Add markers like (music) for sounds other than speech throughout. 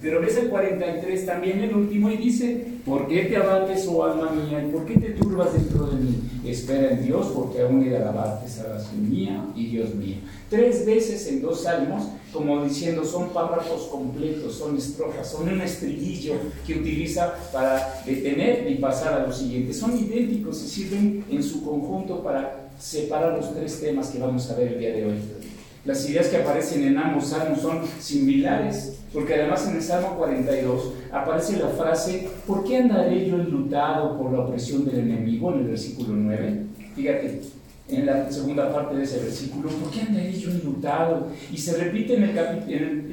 Pero ves el 43 también el último y dice, ¿por qué te abates, oh alma mía? ¿Y por qué te turbas dentro de mí? Espera en Dios, porque aún he de alabarte, salvación mía y Dios mío. Tres veces en dos salmos, como diciendo, son párrafos completos, son estrofas, son un estribillo que utiliza para detener y pasar a lo siguiente. Son idénticos y sirven en su conjunto para separar los tres temas que vamos a ver el día de hoy. Las ideas que aparecen en ambos salmos son similares, porque además en el Salmo 42 aparece la frase, ¿por qué andaré yo enlutado por la opresión del enemigo? En el versículo 9. Fíjate, en la segunda parte de ese versículo, ¿por qué andaré yo enlutado? Y se repite en el,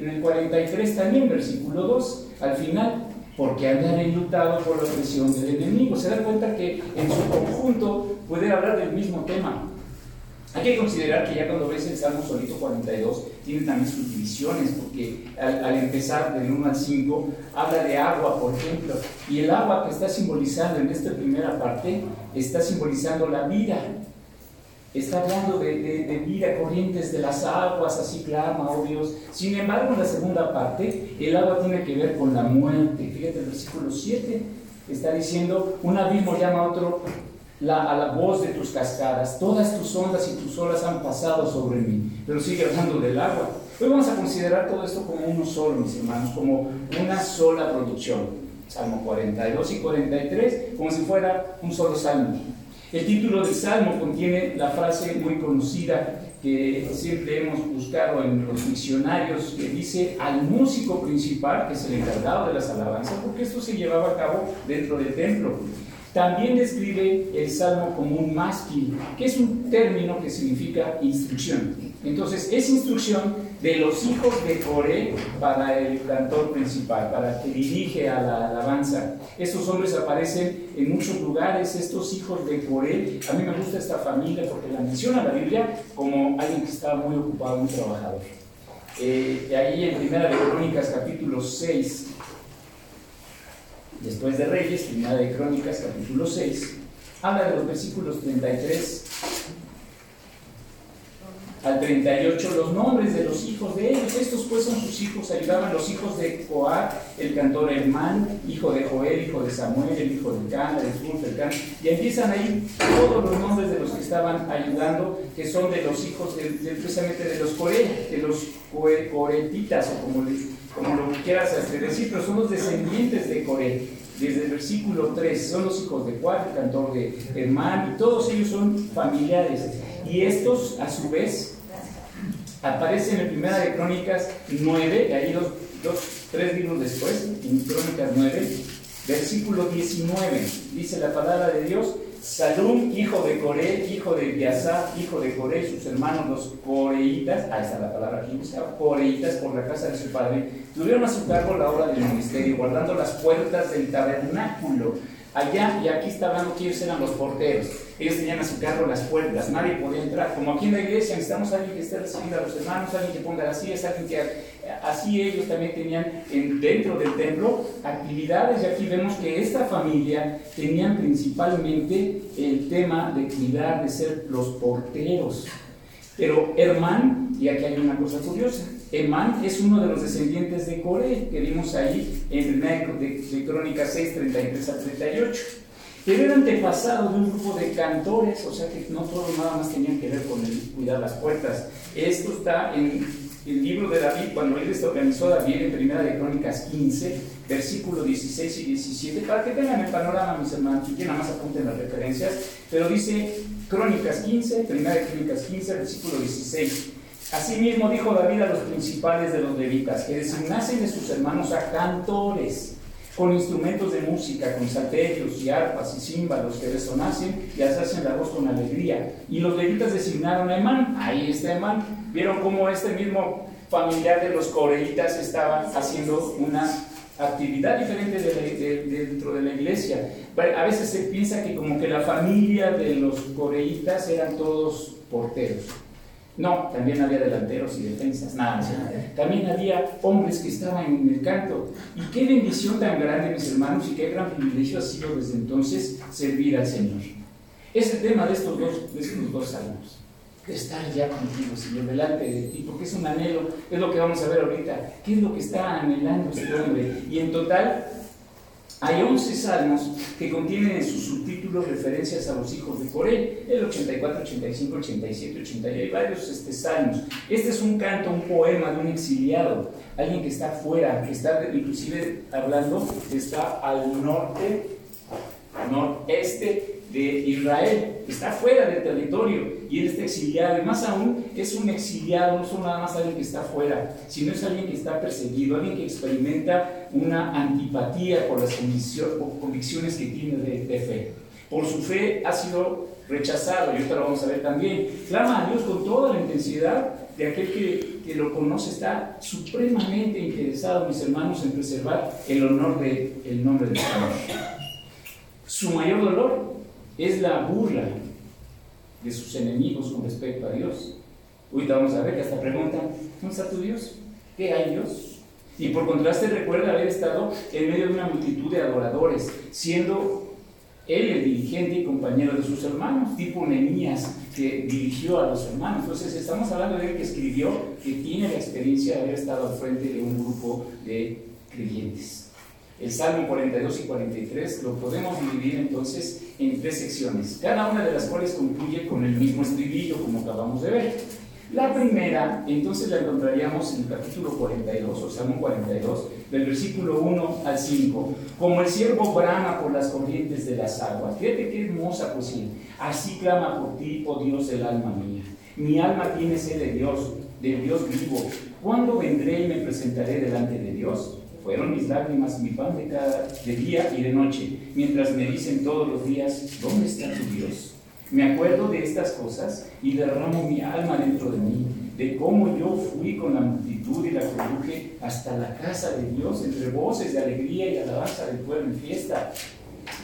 en el 43 también, versículo 2, al final, ¿por qué andaré enlutado por la opresión del enemigo? Se da cuenta que en su conjunto puede hablar del mismo tema. Hay que considerar que ya cuando ves el Salmo solito 42, tiene también sus divisiones, porque al, empezar del 1 al 5, habla de agua, por ejemplo, y el agua que está simbolizando en esta primera parte, está simbolizando la vida. Está hablando de, de, vida, corrientes de las aguas, así clama, oh Dios. Sin embargo, en la segunda parte, el agua tiene que ver con la muerte. Fíjate, el versículo 7 está diciendo, un abismo llama a otro a la voz de tus cascadas. Todas tus ondas y tus olas han pasado sobre mí. Pero sigue hablando del agua. Hoy vamos a considerar todo esto como uno solo, mis hermanos, como una sola producción. Salmo 42 y 43, como si fuera un solo salmo. El título del salmo contiene la frase muy conocida que siempre hemos buscado en los diccionarios, que dice al músico principal, que es el encargado de las alabanzas, porque esto se llevaba a cabo dentro del templo. También describe el salmo como un másquil, que es un término que significa instrucción. Entonces, es instrucción de los hijos de Coré para el cantor principal, para que dirige a la alabanza. Estos hombres aparecen en muchos lugares, estos hijos de Coré. A mí me gusta esta familia porque la menciona la Biblia como alguien que estaba muy ocupado, muy trabajador. Eh, ahí en Primera de Crónicas, capítulo 6, después de Reyes, primera de Crónicas, capítulo 6, habla de los versículos 33 al 38, los nombres de los hijos de ellos. Estos pues son sus hijos, ayudaban los hijos de Coat, el cantor Hermán, hijo de Joel, hijo de Samuel, el hijo de Cana, de Zul, del Can, y empiezan ahí todos los nombres de los que estaban ayudando, que son de los hijos de, precisamente de los Coré, de los coretitas, o como les como lo quieras decir, pero son los descendientes de Coré. Desde el versículo 3, son los hijos de Cuat, el cantor de Hermán, y todos ellos son familiares. Y estos, a su vez, aparecen en Primera de Crónicas 9, ahí dos, dos, tres libros después, en Crónicas 9, versículo 19, dice la palabra de Dios, Salum, hijo de Coré, hijo de Biasá, hijo de Coré, sus hermanos los coreitas, ahí está la palabra aquí, coreitas por la casa de su padre, tuvieron a su cargo la obra del ministerio, guardando las puertas del tabernáculo. Allá y aquí estaban ellos eran los porteros. Ellos tenían a su cargo las puertas, nadie podía entrar. Como aquí en la iglesia necesitamos a alguien que esté recibiendo a los hermanos, alguien que ponga las sillas, alguien que así ellos también tenían dentro del templo actividades y aquí vemos que esta familia tenían principalmente el tema de cuidar, de ser los porteros. Pero Hermán, y aquí hay una cosa curiosa, Hermán es uno de los descendientes de Coré, que vimos ahí en el de, de Crónicas 6, 33 a 38. Pero era antepasado de un grupo de cantores, o sea que no todos nada más tenían que ver con el cuidar las puertas. Esto está en el libro de David, cuando él organizó David en Primera de Crónicas 15, versículos 16 y 17, para que tengan el panorama, mis hermanos, y que nada más apunten las referencias, pero dice Crónicas 15, Primera de Crónicas 15, versículo 16. Asimismo dijo David a los principales de los levitas que designasen de sus hermanos a cantores con instrumentos de música, con salterios y arpas y címbalos que resonasen y alzasen la voz con alegría. Y los levitas designaron a Emán, ahí está Emán. Vieron cómo este mismo familiar de los coreitas estaba haciendo una actividad diferente dentro de la iglesia. A veces se piensa que como que la familia de los coreitas eran todos porteros. No, también había delanteros y defensas, nada, También había hombres que estaban en el canto. Y qué bendición tan grande, mis hermanos, y qué gran privilegio ha sido desde entonces servir al Señor. Es el tema de estos dos, de estos dos salmos. De estar ya contigo, Señor, delante de ti, porque es un anhelo, es lo que vamos a ver ahorita, qué es lo que está anhelando este hombre. Y en total hay 11 salmos que contienen en sus subtítulos referencias a los hijos de Coré, el 84, 85, 87, 88, hay varios este, salmos. Este es un canto, un poema de un exiliado, alguien que está afuera, que está inclusive hablando, está al norte, noreste de Israel, está fuera del territorio y él está exiliado. Y más aún, es un exiliado, no son nada más alguien que está fuera, sino es alguien que está perseguido, alguien que experimenta una antipatía por las convicciones que tiene de, fe. Por su fe ha sido rechazado, y ahorita lo vamos a ver también. Clama a Dios con toda la intensidad de aquel que, que, lo conoce, está supremamente interesado, mis hermanos, en preservar el honor del el nombre del Señor. Su mayor dolor es la burla de sus enemigos con respecto a Dios. Ahorita vamos a ver que hasta preguntan, ¿dónde está tu Dios? ¿Qué hay Dios? Y por contraste recuerda haber estado en medio de una multitud de adoradores, siendo él el dirigente y compañero de sus hermanos, tipo Nehemías, que dirigió a los hermanos. Entonces estamos hablando de él que escribió, que tiene la experiencia de haber estado al frente de un grupo de creyentes. El Salmo 42 y 43 lo podemos dividir entonces en tres secciones, cada una de las cuales concluye con el mismo estribillo, como acabamos de ver. La primera, entonces la encontraríamos en el capítulo 42, o Salmo 42, del versículo 1 al 5. Como el siervo brama por las corrientes de las aguas. Fíjate qué hermosa poesía. Así clama por ti, oh Dios del alma mía. Mi alma tiene sed de Dios, de Dios vivo. ¿Cuándo vendré y me presentaré delante de Dios? Fueron mis lágrimas mi pan de cada de día y de noche, mientras me dicen todos los días, ¿dónde está tu Dios? Me acuerdo de estas cosas y derramo mi alma dentro de mí, de cómo yo fui con la multitud y la conduje hasta la casa de Dios, entre voces de alegría y alabanza del pueblo en fiesta.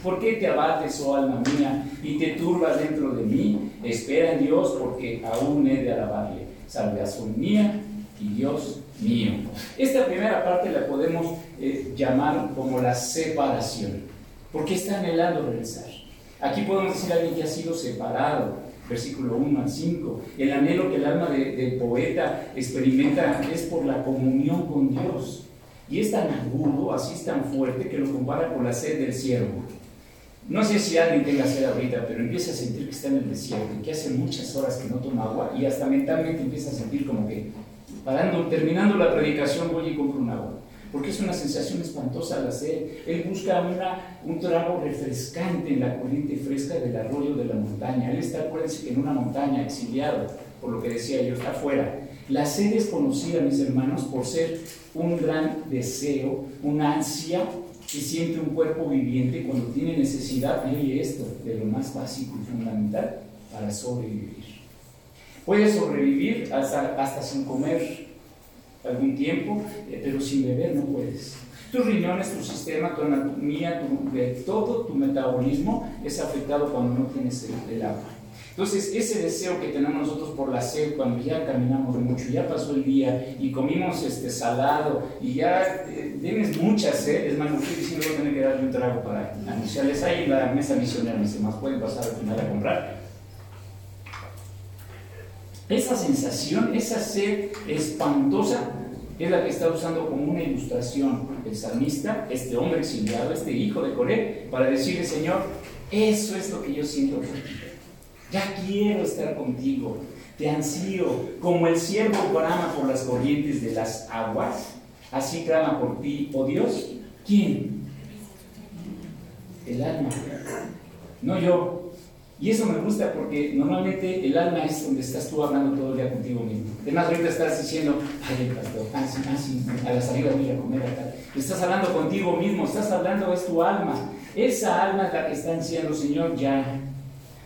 ¿Por qué te abates, oh alma mía, y te turbas dentro de mí? Espera en Dios, porque aún he de alabarle. Salvación mía y Dios mío. Esta primera parte la podemos eh, llamar como la separación, porque está anhelando regresar. Aquí podemos decir a alguien que ha sido separado, versículo 1 al 5. El anhelo que el alma del poeta experimenta es por la comunión con Dios. Y es tan agudo, así es tan fuerte, que lo compara con la sed del siervo. No sé si alguien tenga sed ahorita, pero empieza a sentir que está en el desierto, que hace muchas horas que no toma agua y hasta mentalmente empieza a sentir como que Parando, terminando la predicación voy y compro un agua. Porque es una sensación espantosa la sed. Él busca un trago refrescante en la corriente fresca del arroyo de la montaña. Él está, acuérdense, en una montaña, exiliado, por lo que decía yo, está afuera. La sed es conocida, mis hermanos, por ser un gran deseo, una ansia que siente un cuerpo viviente cuando tiene necesidad, y esto, de lo más básico y fundamental para sobrevivir. Puedes sobrevivir hasta, hasta sin comer algún tiempo, eh, pero sin beber no puedes. Tus riñones, tu sistema, tu anatomía, tu, todo tu metabolismo es afectado cuando no tienes el, agua. Entonces, ese deseo que tenemos nosotros por la sed, cuando ya caminamos mucho, ya pasó el día y comimos este salado y ya eh, tienes mucha sed, es más, no estoy diciendo voy a tener que darle un trago para anunciarles ahí en la mesa misionera, mis más pueden pasar al final a comprar. Esa sensación, esa sed espantosa, es la que está usando como una ilustración el salmista, este hombre exiliado, este hijo de Coré, para decirle, Señor, eso es lo que yo siento por ti. Ya quiero estar contigo. Te ansío, como el siervo brama por las corrientes de las aguas, así clama por ti, oh Dios. ¿Quién? El alma. No yo, y eso me gusta porque normalmente el alma es donde estás tú hablando todo el día contigo mismo. Además, ahorita estás diciendo, ay, pastor, así, así, a la salida voy a comer acá. Estás hablando contigo mismo, estás hablando, es tu alma. Esa alma es la que está diciendo, Señor, ya.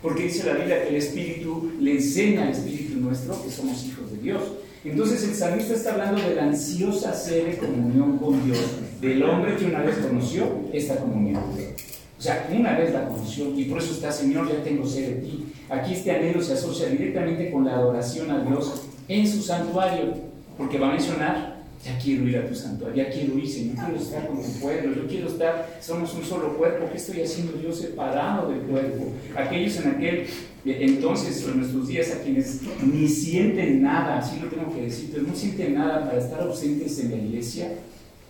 Porque dice la Biblia que el Espíritu le enseña al Espíritu nuestro que somos hijos de Dios. Entonces el salmista está hablando de la ansiosa sed de comunión con Dios, del hombre que una vez conoció esta comunión. O sea, una vez la conoció y por eso está, Señor, ya tengo sed de ti. Aquí este anhelo se asocia directamente con la adoración a Dios en su santuario, porque va a mencionar, ya quiero ir a tu santuario, ya quiero ir, Señor, quiero estar con tu pueblo, yo quiero estar, somos un solo cuerpo, ¿qué estoy haciendo yo separado del cuerpo? Aquellos en aquel Entonces, en nuestros días, a quienes ni sienten nada, así lo tengo que decir, pero no sienten nada para estar ausentes en la iglesia,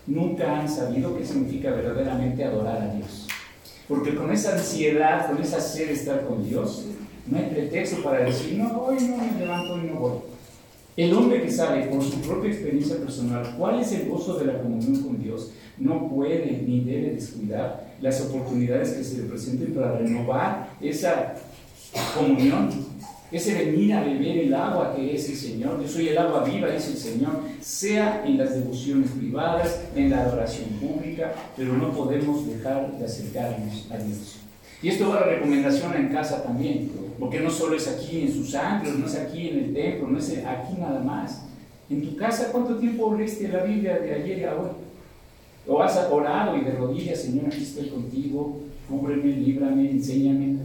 nunca han sabido qué significa verdaderamente adorar a Dios. Porque con esa ansiedad, con esa sed de estar con Dios, no hay pretexto para decir, no, hoy no me levanto, hoy no voy. El hombre que sabe por su propia experiencia personal cuál es el gozo de la comunión con Dios, no puede ni debe descuidar las oportunidades que se le presenten para renovar esa comunión, ese venir a beber el agua que es el Señor. Yo soy el agua viva, dice el Señor, sea en las devociones privadas, en la adoración pública, pero no podemos dejar de acercarnos a Dios. Y esto va la recomendación en casa también, porque no solo es aquí en sus ángulos, no es aquí en el templo, no es aquí nada más. En tu casa, ¿cuánto tiempo leíste la Biblia de ayer y a hoy? ¿O has orado y de rodillas, Señor, aquí estoy contigo, cúbreme, líbrame, enséñame?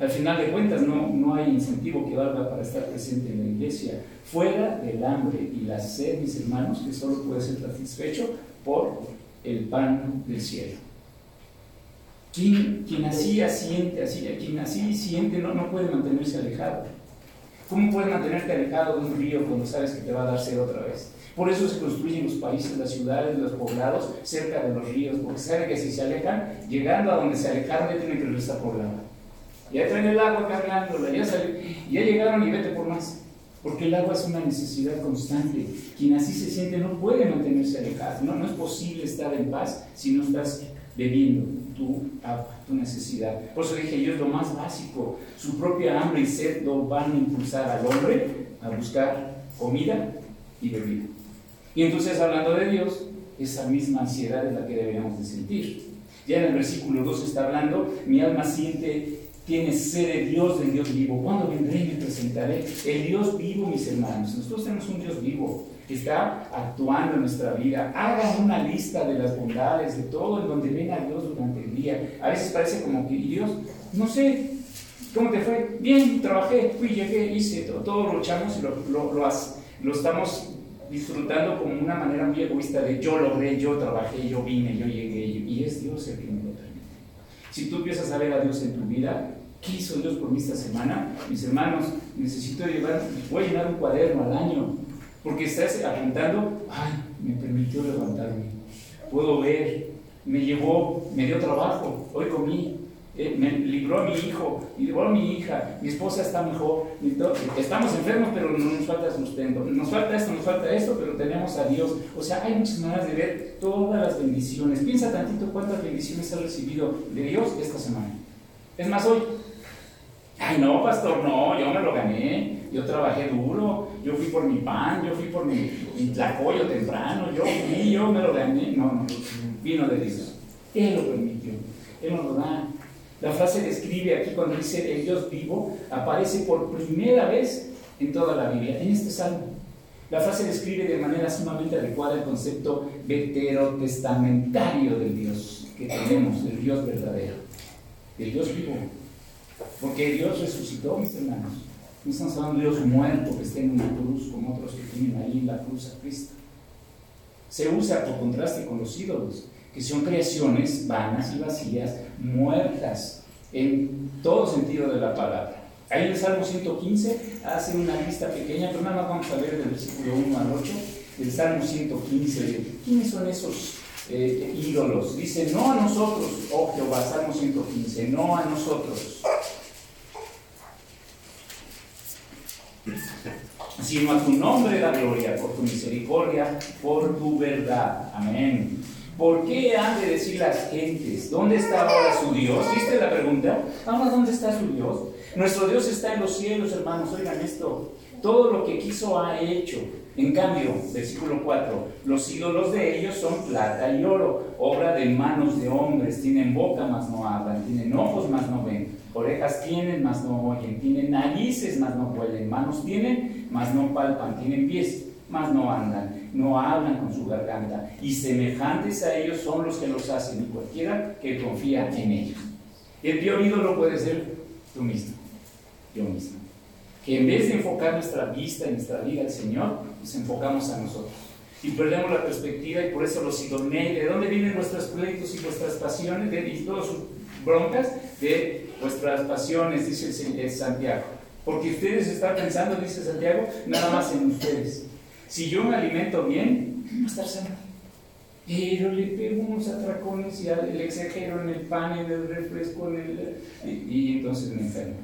Al final de cuentas, no, no hay incentivo que valga para estar presente en la iglesia, fuera del hambre y la sed, mis hermanos, que solo puede ser satisfecho por el pan del cielo. Quien, así siente, así, quien así siente no, no puede mantenerse alejado. ¿Cómo puedes mantenerte alejado de un río cuando sabes que te va a dar sed otra vez? Por eso se construyen los países, las ciudades, los poblados cerca de los ríos, porque saben que si se alejan, llegando a donde se alejaron, ya tienen que regresar agua. Ya traen el agua cargándola, ya, ya llegaron y vete por más. Porque el agua es una necesidad constante. Quien así se siente no puede mantenerse alejado. No, no es posible estar en paz si no estás bebiendo tu agua, tu necesidad. Por eso dije yo es lo más básico. Su propia hambre y sed lo van a impulsar al hombre a buscar comida y bebida. Y entonces hablando de Dios, esa misma ansiedad es la que deberíamos de sentir. Ya en el versículo 2 está hablando, mi alma siente, tiene sed de Dios, del Dios vivo. ¿Cuándo vendré y me presentaré? El Dios vivo, mis hermanos. Nosotros tenemos un Dios vivo que está actuando en nuestra vida. Hagan una lista de las bondades, de todo en donde venga Dios durante el día. A veces parece como que Dios, no sé, ¿cómo te fue? Bien, trabajé, fui, llegué, hice, todo, todo lo echamos y lo, lo, lo, lo estamos disfrutando como una manera muy egoísta de yo logré, yo trabajé, yo vine, yo llegué, y es Dios el que me lo permite. Si tú empiezas a ver a Dios en tu vida, ¿qué hizo Dios por mí esta semana? Mis hermanos, necesito llevar, voy a llenar un cuaderno al año, porque estás apuntando, ay, me permitió levantarme, puedo ver, me llevó, me dio trabajo, hoy comí, eh, me libró a mi hijo, libró a mi hija, mi esposa está mejor, estamos enfermos, pero no nos falta sustento, nos falta esto, nos falta esto, pero tenemos a Dios. O sea, hay muchas maneras de ver todas las bendiciones. Piensa tantito cuántas bendiciones has recibido de Dios esta semana. Es más, hoy, ay no, pastor, no, yo me lo gané, yo trabajé duro, yo fui por mi pan, yo fui por mi, mi tlacoyo temprano, yo fui, yo me lo gané. No, no, vino de Dios. Él lo permitió, Él nos lo da. La frase describe aquí cuando dice el Dios vivo, aparece por primera vez en toda la Biblia, en este salmo. La frase describe de manera sumamente adecuada el concepto veterotestamentario del Dios que tenemos, el Dios verdadero, el Dios vivo. Porque Dios resucitó, mis hermanos. No estamos hablando de Dios muerto que está en una cruz, como otros que tienen ahí en la cruz a Cristo. Se usa por contraste con los ídolos que son creaciones vanas y vacías, muertas en todo sentido de la palabra. Ahí en el Salmo 115 hace una lista pequeña, pero nada más vamos a ver del versículo 1 al 8, del Salmo 115. ¿Quiénes son esos eh, ídolos? Dice, no a nosotros, oh Jehová, Salmo 115, no a nosotros, (laughs) sino a tu nombre da gloria, por tu misericordia, por tu verdad. Amén. ¿Por qué han de decir las gentes? ¿Dónde está ahora su Dios? ¿Viste la pregunta? Ahora, ¿dónde está su Dios? Nuestro Dios está en los cielos, hermanos. Oigan esto. Todo lo que quiso ha hecho. En cambio, versículo 4, los ídolos de ellos son plata y oro, obra de manos de hombres. Tienen boca, mas no hablan. Tienen ojos, mas no ven. Orejas tienen, mas no oyen. Tienen narices, mas no huelen. Manos tienen, mas no palpan. Tienen pies, mas no andan no hablan con su garganta, y semejantes a ellos son los que los hacen, y cualquiera que confía en ellos. El peor ídolo puede ser tú mismo, yo mismo. Que en vez de enfocar nuestra vista y nuestra vida al Señor, nos enfocamos a nosotros. Y perdemos la perspectiva y por eso los idoneos, ¿de dónde vienen nuestros pleitos y nuestras pasiones? De, y todo broncas de vuestras pasiones, dice Santiago. Porque ustedes están pensando, dice Santiago, nada más en ustedes. Si yo me alimento bien, va a estar sano. Pero le pego unos atracones y le exagero en el pan, en el refresco, en el, y, entonces me enfermo.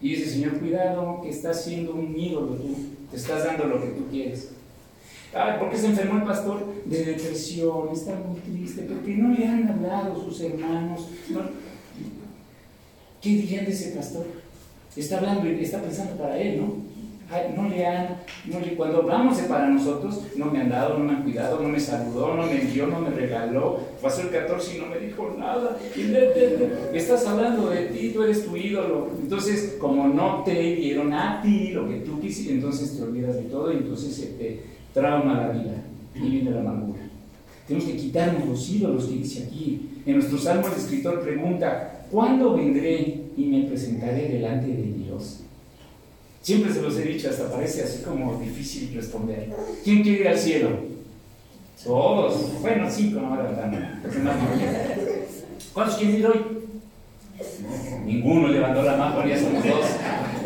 Y dice, Señor, cuidado, que estás siendo un ídolo tú, te estás dando lo que tú quieres. Ay, ¿por qué se enfermó el pastor? De depresión, está muy triste, porque no le han hablado sus hermanos. ¿Qué dirían de ese pastor? Está hablando está pensando para él, ¿no? no le han, cuando hablamos de para nosotros, no me han dado, no me han cuidado, no me saludó, no me envió, no me regaló, pasó el 14 y no me dijo nada. Estás hablando de ti, tú eres tu ídolo. Entonces, como no te dieron a ti lo que tú quisiste, entonces te olvidas de todo y entonces se te trauma la vida y viene la amargura. Tenemos que quitarnos los ídolos que dice aquí. En nuestro salmo el escritor pregunta, ¿cuándo vendré y me presentaré delante de Dios? Siempre se los he dicho, hasta parece así como difícil responder. ¿Quién quiere ir al cielo? Todos. Bueno, cinco no levantan. ¿Cuántos quieren ir hoy? Ninguno levantó la mano, ya somos dos.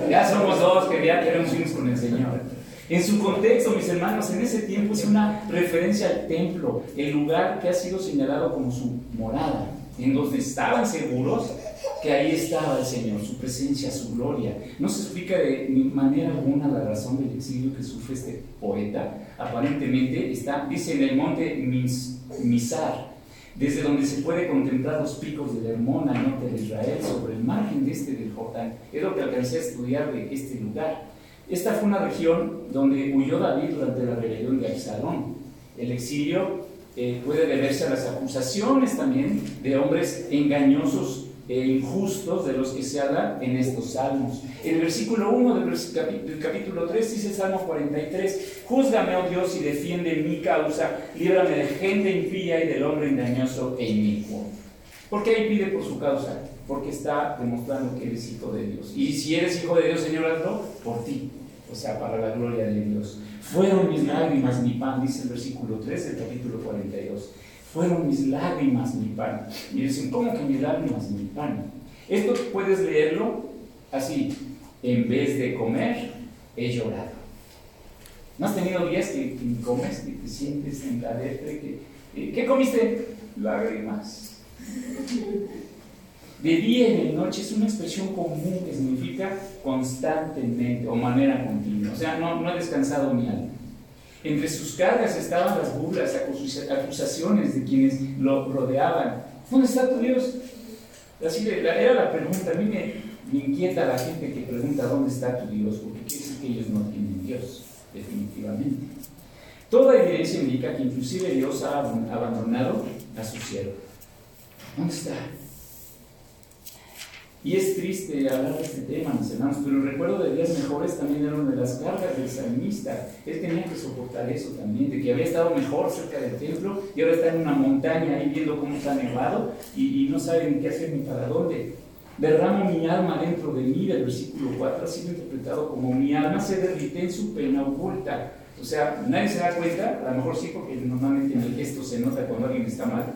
Ya somos dos que ya queremos irnos con el Señor. En su contexto, mis hermanos, en ese tiempo es una referencia al templo, el lugar que ha sido señalado como su morada, en donde estaban seguros que ahí estaba el Señor, su presencia, su gloria. No se explica de manera alguna la razón del exilio que sufre este poeta. Aparentemente está, dice, en el monte Misar, desde donde se puede contemplar los picos del Hermón al norte de Israel, sobre el margen de este del Jordán. Es lo que alcancé a estudiar de este lugar. Esta fue una región donde huyó David durante la rebelión de Absalón. El exilio eh, puede deberse a las acusaciones también de hombres engañosos e injustos de los que se habla en estos salmos. En el versículo 1 del, capítulo 3 dice Salmo 43, Júzgame, oh Dios, y defiende mi causa, líbrame de gente impía y del hombre engañoso e inicuo. ¿Por qué ahí pide por su causa? Porque está demostrando que eres hijo de Dios. Y si eres hijo de Dios, Señor, hazlo por ti. O sea, para la gloria de Dios. Fueron mis lágrimas mi pan, dice el versículo 3 del capítulo 42 fueron mis lágrimas mi pan. Y dicen, ¿cómo que mis lágrimas mi pan? Esto puedes leerlo así, en vez de comer, he llorado. ¿No has tenido días que, comes, que te sientes en la que, eh, ¿Qué comiste? Lágrimas. De día y de noche es una expresión común que significa constantemente o manera continua. O sea, no, no he descansado mi alma. Entre sus cargas estaban las burlas, acusaciones de quienes lo rodeaban. ¿Dónde está tu Dios? Así era la pregunta. A mí me, inquieta la gente que pregunta dónde está tu Dios, porque quiere decir que ellos no tienen Dios, definitivamente. Toda evidencia indica que inclusive Dios ha abandonado a su siervo. ¿Dónde está? Y es triste hablar de este tema, mis hermanos, pero el recuerdo de días mejores también era una de las cargas del salmista. Él tenía que soportar eso también, de que había estado mejor cerca del templo y ahora está en una montaña ahí viendo cómo está nevado y, no sabe ni qué hacer ni para dónde. Derramo mi alma dentro de mí, del versículo 4 ha sido interpretado como mi alma se derrite en su pena oculta. O sea, nadie se da cuenta, a lo mejor sí, porque normalmente en el gesto se nota cuando alguien está mal,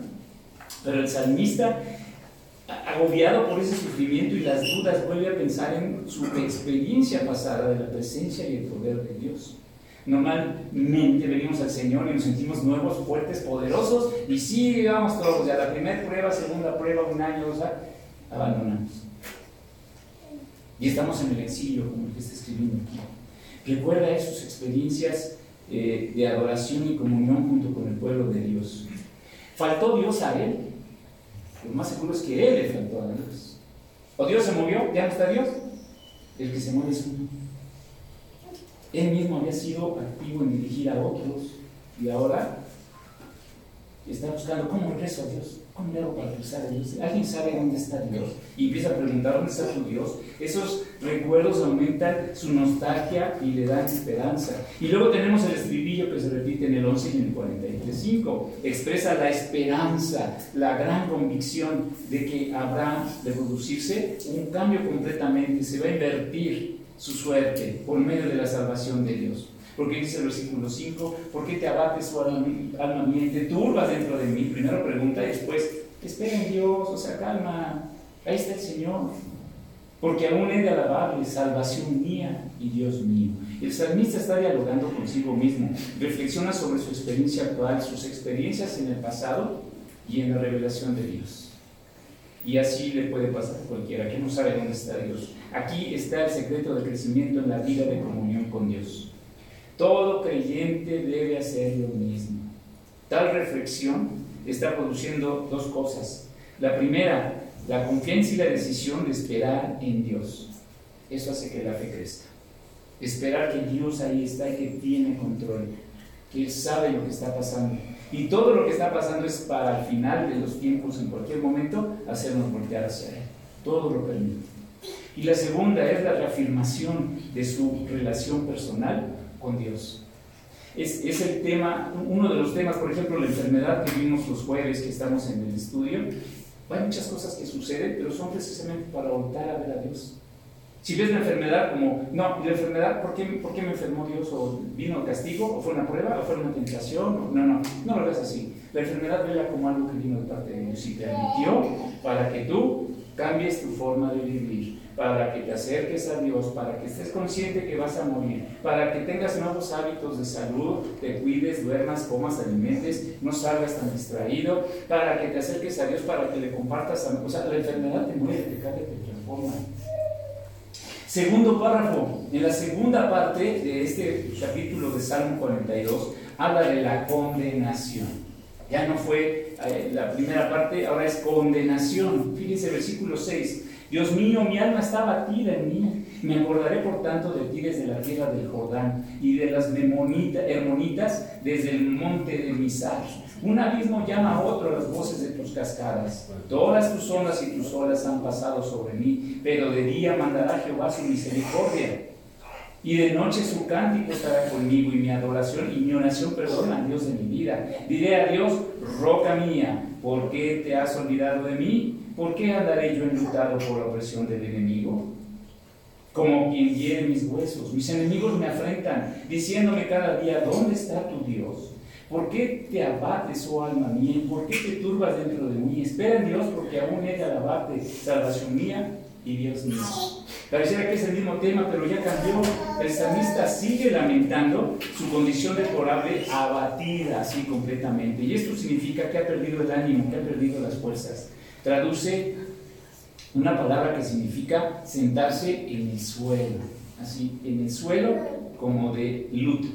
pero el salmista agobiado por ese sufrimiento y las dudas, vuelve a pensar en su experiencia pasada de la presencia y el poder de Dios. Normalmente venimos al Señor y nos sentimos nuevos, fuertes, poderosos, y sí, vamos todos, ya la primera prueba, segunda prueba, un año, dos años, abandonamos. Y estamos en el exilio, como el que está escribiendo aquí. Recuerda esas experiencias eh, de adoración y comunión junto con el pueblo de Dios. ¿Faltó Dios a él? Lo más seguro es que Él faltó a Dios. O Dios se movió, ya no está Dios. El que se mueve es uno. Él mismo había sido activo en dirigir a otros y ahora está buscando cómo regreso a Dios. ¿Alguien sabe dónde está Dios? Y empieza a preguntar dónde está su Dios. Esos recuerdos aumentan su nostalgia y le dan esperanza. Y luego tenemos el estribillo que se repite en el 11 y en el 43.5. Expresa la esperanza, la gran convicción de que habrá de producirse un cambio completamente. Se va a invertir su suerte por medio de la salvación de Dios. Porque dice el versículo 5, ¿por qué te abates su alma, alma mía te turbas dentro de mí? Primero pregunta y después, espera en Dios, o sea, calma, Ahí está el Señor. Porque aún he de alabarle, salvación mía y Dios mío. El salmista está dialogando consigo mismo, reflexiona sobre su experiencia actual, sus experiencias en el pasado y en la revelación de Dios. Y así le puede pasar a cualquiera que no sabe dónde está Dios. Aquí está el secreto del crecimiento en la vida de comunión con Dios. Todo creyente debe hacer lo mismo. Tal reflexión está produciendo dos cosas. La primera, la confianza y la decisión de esperar en Dios. Eso hace que la fe crezca. Esperar que Dios ahí está y que tiene control, que Él sabe lo que está pasando. Y todo lo que está pasando es para al final de los tiempos, en cualquier momento, hacernos voltear hacia Él. Todo lo permite. Y la segunda es la reafirmación de su relación personal con Dios. Es, es, el tema, uno de los temas, por ejemplo, la enfermedad que vimos los jueves que estamos en el estudio. Hay muchas cosas que suceden, pero son precisamente para voltar a ver a Dios. Si ves la enfermedad como, no, la enfermedad, ¿por qué, ¿por qué me enfermó Dios? ¿O vino el castigo? ¿O fue una prueba? ¿O fue una tentación? No, no, no lo ves así. La enfermedad vela como algo que vino de parte de Dios y permitió para que tú cambies tu forma de vivir, para que te acerques a Dios, para que estés consciente que vas a morir, para que tengas nuevos hábitos de salud, te cuides, duermas, comas, alimentes, no salgas tan distraído, para que te acerques a Dios, para que le compartas. O sea, la enfermedad te muere, te cae, te transforma. Segundo párrafo, en la segunda parte de este capítulo de Salmo 42, habla de la condenación. Ya no fue eh, la primera parte, ahora es condenación. Fíjense, versículo 6. Dios mío, mi alma está batida en mí. Me acordaré por tanto de ti desde la tierra del Jordán y de las hermonitas desde el monte de Misar. Un abismo llama a otro las voces de tus cascadas. Todas tus ondas y tus olas han pasado sobre mí, pero de día mandará Jehová su misericordia. Y de noche su cántico estará conmigo y mi adoración y mi oración perdona Dios de mi vida. Diré a Dios, roca mía, ¿por qué te has olvidado de mí? ¿Por qué andaré yo enlutado por la opresión del enemigo? Como quien hiere mis huesos, mis enemigos me afrentan, diciéndome cada día, ¿dónde está tu Dios? ¿Por qué te abates, oh alma mía? ¿Por qué te turbas dentro de mí? Espera en Dios porque aún he de alabarte, salvación mía y Dios mío. Pareciera que es el mismo tema, pero ya cambió. El salmista sigue lamentando su condición deplorable, abatida así completamente. Y esto significa que ha perdido el ánimo, que ha perdido las fuerzas. Traduce una palabra que significa sentarse en el suelo, así, en el suelo como de luto.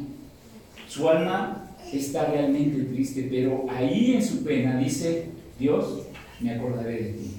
Su alma está realmente triste, pero ahí en su pena dice, Dios, me acordaré de ti.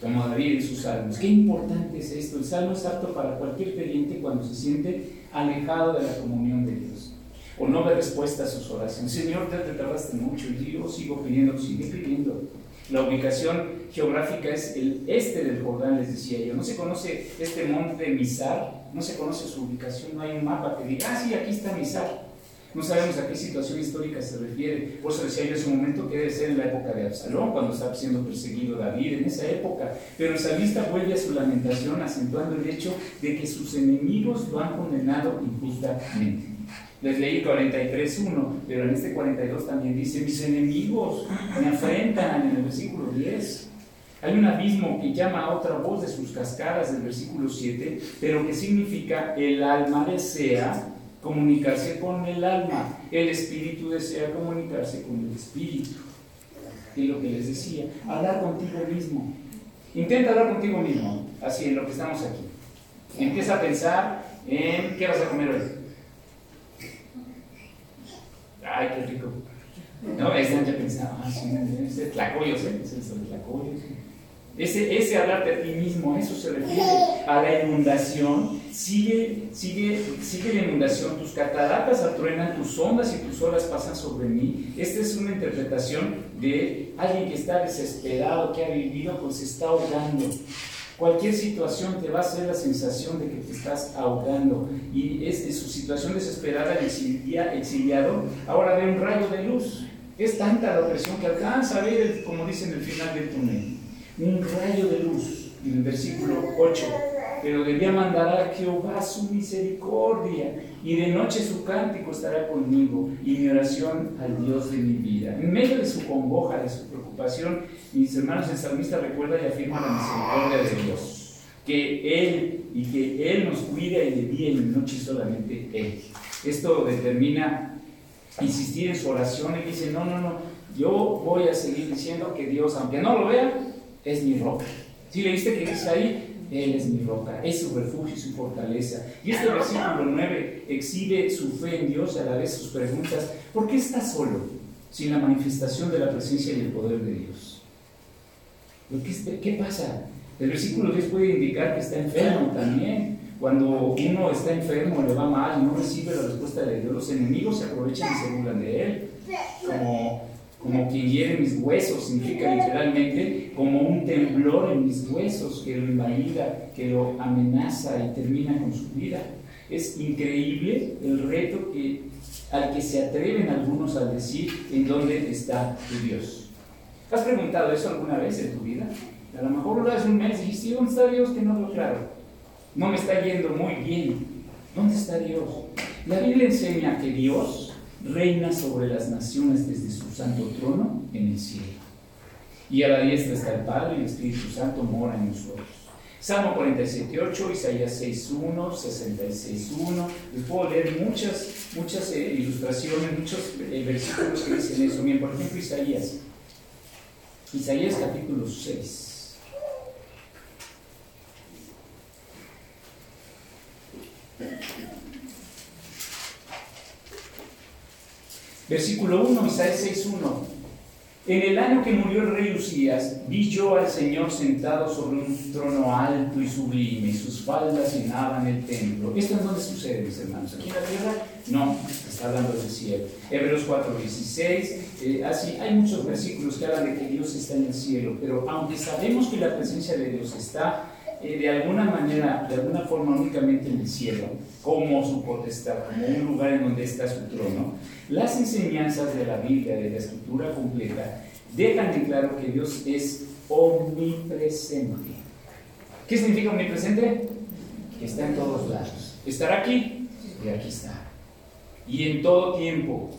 Como David en sus salmos. Qué importante es esto. El salmo es apto para cualquier creyente cuando se siente alejado de la comunión de Dios. O no ve respuesta a sus oraciones. Señor, te tardaste mucho y yo sigo pidiendo, sigue pidiendo. La ubicación geográfica es el este del Jordán, les decía yo. No se conoce este monte Misar, no se conoce su ubicación, no hay un mapa que diga, ah, sí, aquí está Misar. No sabemos a qué situación histórica se refiere. Por eso decía yo en ese momento que debe ser en la época de Absalón, cuando estaba siendo perseguido David, en esa época. Pero el salmista vuelve a su lamentación acentuando el hecho de que sus enemigos lo han condenado injustamente. Les leí 43.1, pero en este 42 también dice, mis enemigos me afrentan en el versículo 10. Hay un abismo que llama a otra voz de sus cascadas del versículo 7, pero que significa el alma desea comunicarse con el alma, el espíritu desea comunicarse con el espíritu. Y lo que les decía, hablar contigo mismo. Intenta hablar contigo mismo, así en lo que estamos aquí. Empieza a pensar en qué vas a comer hoy. Ay, qué rico. No, están ya pensando, ah, sí, ese tlacoyos, ¿eh? Es el tlacoyos. Ese, ese hablarte a ti mismo, eso se refiere, a la inundación. Sigue, sigue, sigue la inundación, tus cataratas atruenan, tus ondas y tus olas pasan sobre mí. Esta es una interpretación de alguien que está desesperado, que ha vivido, pues se está ahogando. Cualquier situación te va a hacer la sensación de que te estás ahogando. Y es, su situación desesperada, exiliado, ahora ve un rayo de luz. Es tanta la opresión que alcanza a ver, como dice en el final del túnel un rayo de luz, en el versículo 8, pero debía mandar a Jehová su misericordia, y de noche su cántico estará conmigo, y mi oración al Dios de mi vida. En medio de su congoja, de su preocupación, mis hermanos, el salmista recuerda y afirma la misericordia de Dios, que Él y que Él nos cuida y de día y de noche solamente Él. Esto determina insistir en su oración y dice, no, no, no, yo voy a seguir diciendo que Dios, aunque no lo vea, es mi roca. Si le leíste que dice ahí, Él es mi roca, es su refugio y su fortaleza. Y este versículo 9 exhibe su fe en Dios a la vez sus preguntas, ¿por qué está solo sin la manifestación de la presencia y el poder de Dios? ¿Qué, qué pasa? El versículo 10 puede indicar que está enfermo también. Cuando uno está enfermo, le va mal no recibe la respuesta de Dios, los enemigos se aprovechan y se burlan de él. Como, como quien hiere mis huesos, significa literalmente como un temblor en mis huesos que lo invalida, que lo amenaza y termina con su vida. Es increíble el reto que, al que se atreven algunos a decir en dónde está tu Dios. ¿Has preguntado eso alguna vez en tu vida? A lo mejor una vez un mes dijiste, ¿dónde está Dios? Que no lo claro no me está yendo muy bien. ¿Dónde está Dios? La Biblia enseña que Dios reina sobre las naciones desde su santo trono en el cielo. Y a la diestra está el Padre y el Espíritu Santo mora en nosotros. Salmo 47.8, Isaías 6.1, 66.1. Les puedo leer muchas, muchas eh, ilustraciones, muchos eh, versículos que dicen eso. Bien, por ejemplo, Isaías. Isaías capítulo 6. Versículo 1, Isaías 6.1. En el año que murió el rey Usías, vi yo al Señor sentado sobre un trono alto y sublime, y sus faldas llenaban el templo. ¿Esto en dónde sucede, mis hermanos? ¿Aquí en la tierra? No, está hablando del cielo. Hebreos 4.16, eh, así, hay muchos versículos que hablan de que Dios está en el cielo, pero aunque sabemos que la presencia de Dios está de alguna manera, de alguna forma únicamente en el cielo, como su potestad, como un lugar en donde está su trono, las enseñanzas de la Biblia, de la escritura completa, dejan en claro que Dios es omnipresente. ¿Qué significa omnipresente? Que está en todos lados. Estar aquí y aquí está. Y en todo tiempo,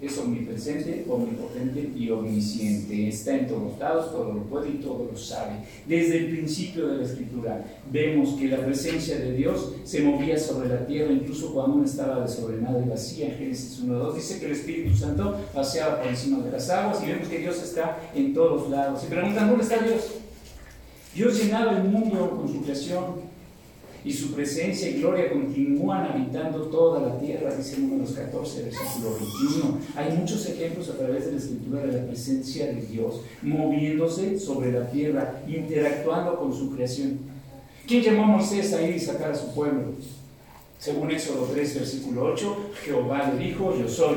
es omnipresente, omnipotente y omnisciente. Está en todos lados, todo lo puede y todo lo sabe. Desde el principio de la escritura vemos que la presencia de Dios se movía sobre la tierra, incluso cuando no estaba desordenada y vacía. Génesis 1.2 dice que el Espíritu Santo paseaba por encima de las aguas y vemos que Dios está en todos lados. Y preguntan, ¿dónde está Dios? Dios llenaba el mundo con su creación y su presencia y gloria continúan habitando toda la tierra, dice números 14, versículo 21. Hay muchos ejemplos a través de la escritura de la presencia de Dios, moviéndose sobre la tierra, interactuando con su creación. ¿Quién llamó a Moisés a ir y sacar a su pueblo? Según Éxodo 3, versículo 8, Jehová le dijo, yo soy.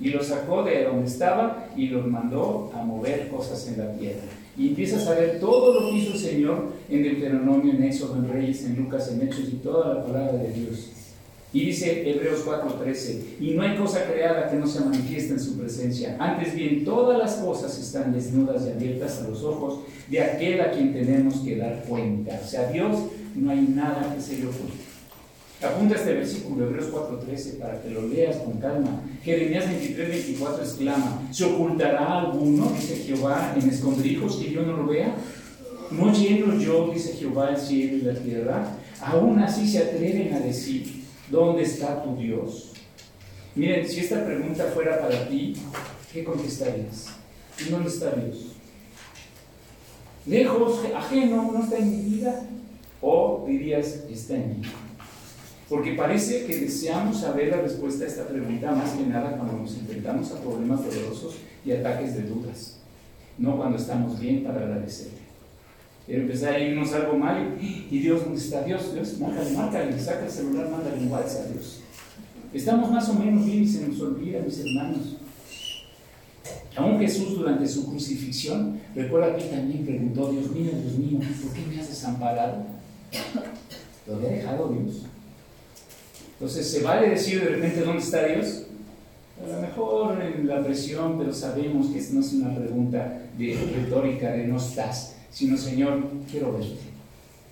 Y lo sacó de donde estaba y los mandó a mover cosas en la tierra. Y empiezas a ver todo lo que hizo el Señor en Deuteronomio, en Éxodo, en Reyes, en Lucas, en Hechos y toda la palabra de Dios. Y dice Hebreos 4:13, y no hay cosa creada que no se manifieste en su presencia. Antes bien, todas las cosas están desnudas y abiertas a los ojos de aquel a quien tenemos que dar cuenta. O sea, Dios no hay nada que se le oculte. Apunta este versículo, Hebreos 4:13, para que lo leas con calma. Jeremías 23:24 exclama, ¿se ocultará alguno, dice Jehová, en escondrijos que yo no lo vea? ¿No lleno yo, dice Jehová, el cielo y la tierra? Aún así se atreven a decir, ¿dónde está tu Dios? Miren, si esta pregunta fuera para ti, ¿qué contestarías? ¿Dónde está Dios? Lejos, ajeno, no está en mi vida. O dirías, está en mí. Porque parece que deseamos saber la respuesta a esta pregunta más que nada cuando nos enfrentamos a problemas dolorosos y ataques de dudas, no cuando estamos bien para agradecerle. Pero empezar a irnos algo mal y, Dios, ¿dónde está Dios? Dios, márcale, márcale, saca el celular, mándale un WhatsApp a Dios. Estamos más o menos bien y se nos olvida, mis hermanos. Aún Jesús durante su crucifixión, recuerda que también preguntó, Dios mío, Dios mío, ¿por qué me has desamparado? ¿Lo había dejado Dios? Entonces, ¿se vale decir de repente dónde está Dios? A lo mejor en la presión, pero sabemos que no es una pregunta de retórica de no estás, sino Señor, quiero verte.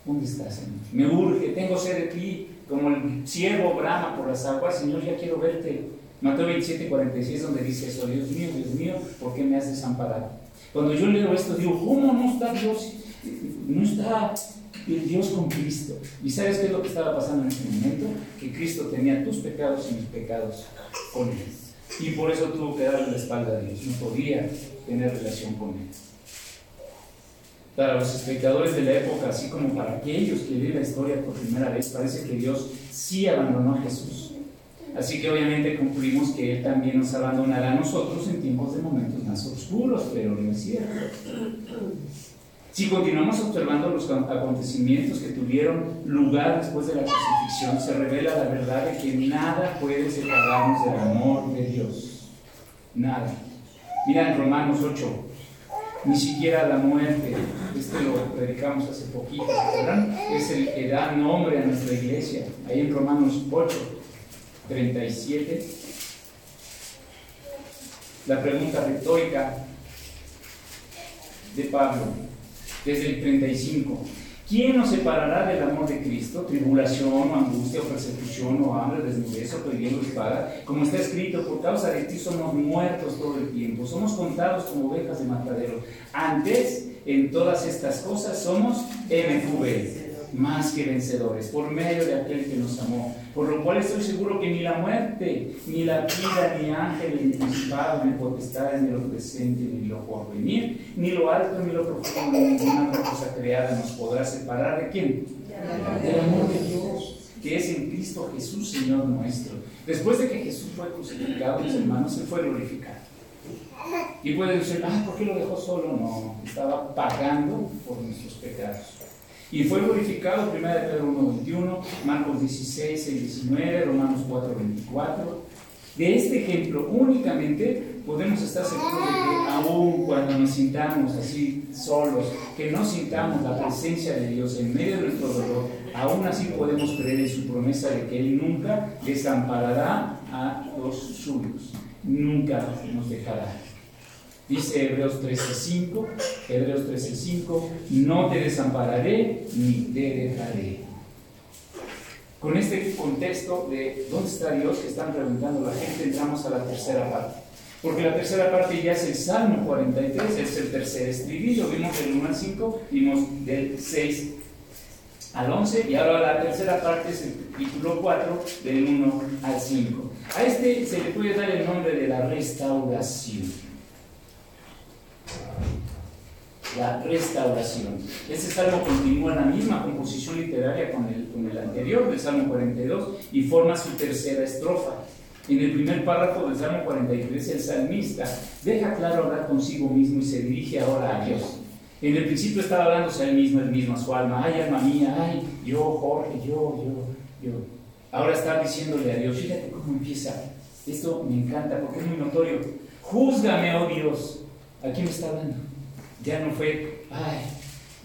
¿Dónde estás, Señor? Me urge, tengo sed de ti, como el siervo brama por las aguas, Señor, ya quiero verte. Mateo 27, 46, donde dice eso, Dios mío, Dios mío, ¿por qué me has desamparado? Cuando yo leo esto, digo, ¿cómo no está Dios? No está Dios con Cristo. ¿Y sabes qué es lo que estaba pasando en ese momento? Que Cristo tenía tus pecados y mis pecados con él. Y por eso tuvo que darle la espalda a Dios. No podía tener relación con él. Para los espectadores de la época, así como para aquellos que leen la historia por primera vez, parece que Dios sí abandonó a Jesús. Así que obviamente concluimos que Él también nos abandonará a nosotros en tiempos de momentos más oscuros, pero no es cierto. Si continuamos observando los acontecimientos que tuvieron lugar después de la crucifixión, se revela la verdad de que nada puede separarnos del amor de Dios. Nada. Mira en Romanos 8, ni siquiera la muerte, este lo predicamos hace poquito, ¿verdad? Es el que da nombre a nuestra iglesia. Ahí en Romanos 8, 37. La pregunta retórica de Pablo desde el 35. ¿Quién nos separará del amor de Cristo? Tribulación, o angustia, o persecución, o hambre, desnudez, o peligro, espada. Como está escrito, por causa de ti somos muertos todo el tiempo. Somos contados como ovejas de matadero. Antes, en todas estas cosas, somos MQB más que vencedores, por medio de aquel que nos amó. Por lo cual estoy seguro que ni la muerte, ni la vida, ni ángeles, ni principado, ni potestad, ni lo presente, ni lo porvenir, ni lo alto, ni lo profundo, ni ninguna otra cosa creada nos podrá separar de quién? Del amor de Dios, que es en Cristo Jesús, Señor nuestro. Después de que Jesús fue crucificado, mis hermanos, se fue glorificado. Y puede decir, ah, ¿por qué lo dejó solo? No, estaba pagando por nuestros pecados. Y fue glorificado 1 de Pedro 1.21, Marcos 16, 6, 19, Romanos 4, 24. De este ejemplo únicamente podemos estar seguros de que aún cuando nos sintamos así solos, que no sintamos la presencia de Dios en medio de nuestro dolor, aún así podemos creer en su promesa de que Él nunca desamparará a los suyos, nunca nos dejará. Dice Hebreos 13:5, Hebreos 13:5, no te desampararé ni te dejaré. Con este contexto de dónde está Dios que están preguntando la gente, entramos a la tercera parte. Porque la tercera parte ya es el Salmo 43, es el tercer estribillo. Vimos del 1 al 5, vimos del 6 al 11 y ahora la tercera parte es el título 4 del 1 al 5. A este se le puede dar el nombre de la restauración la restauración. Este salmo continúa la misma composición literaria con el, con el anterior, del Salmo 42, y forma su tercera estrofa. En el primer párrafo del Salmo 43, el salmista deja claro hablar consigo mismo y se dirige ahora a Dios. En el principio estaba hablándose a él mismo, él mismo, a su alma, ay alma mía, ay, yo, Jorge, yo, yo, yo. Ahora está diciéndole a Dios, fíjate cómo empieza. Esto me encanta porque es muy notorio. Júzgame, oh Dios. ¿A quién me está hablando? Ya no fue, ay,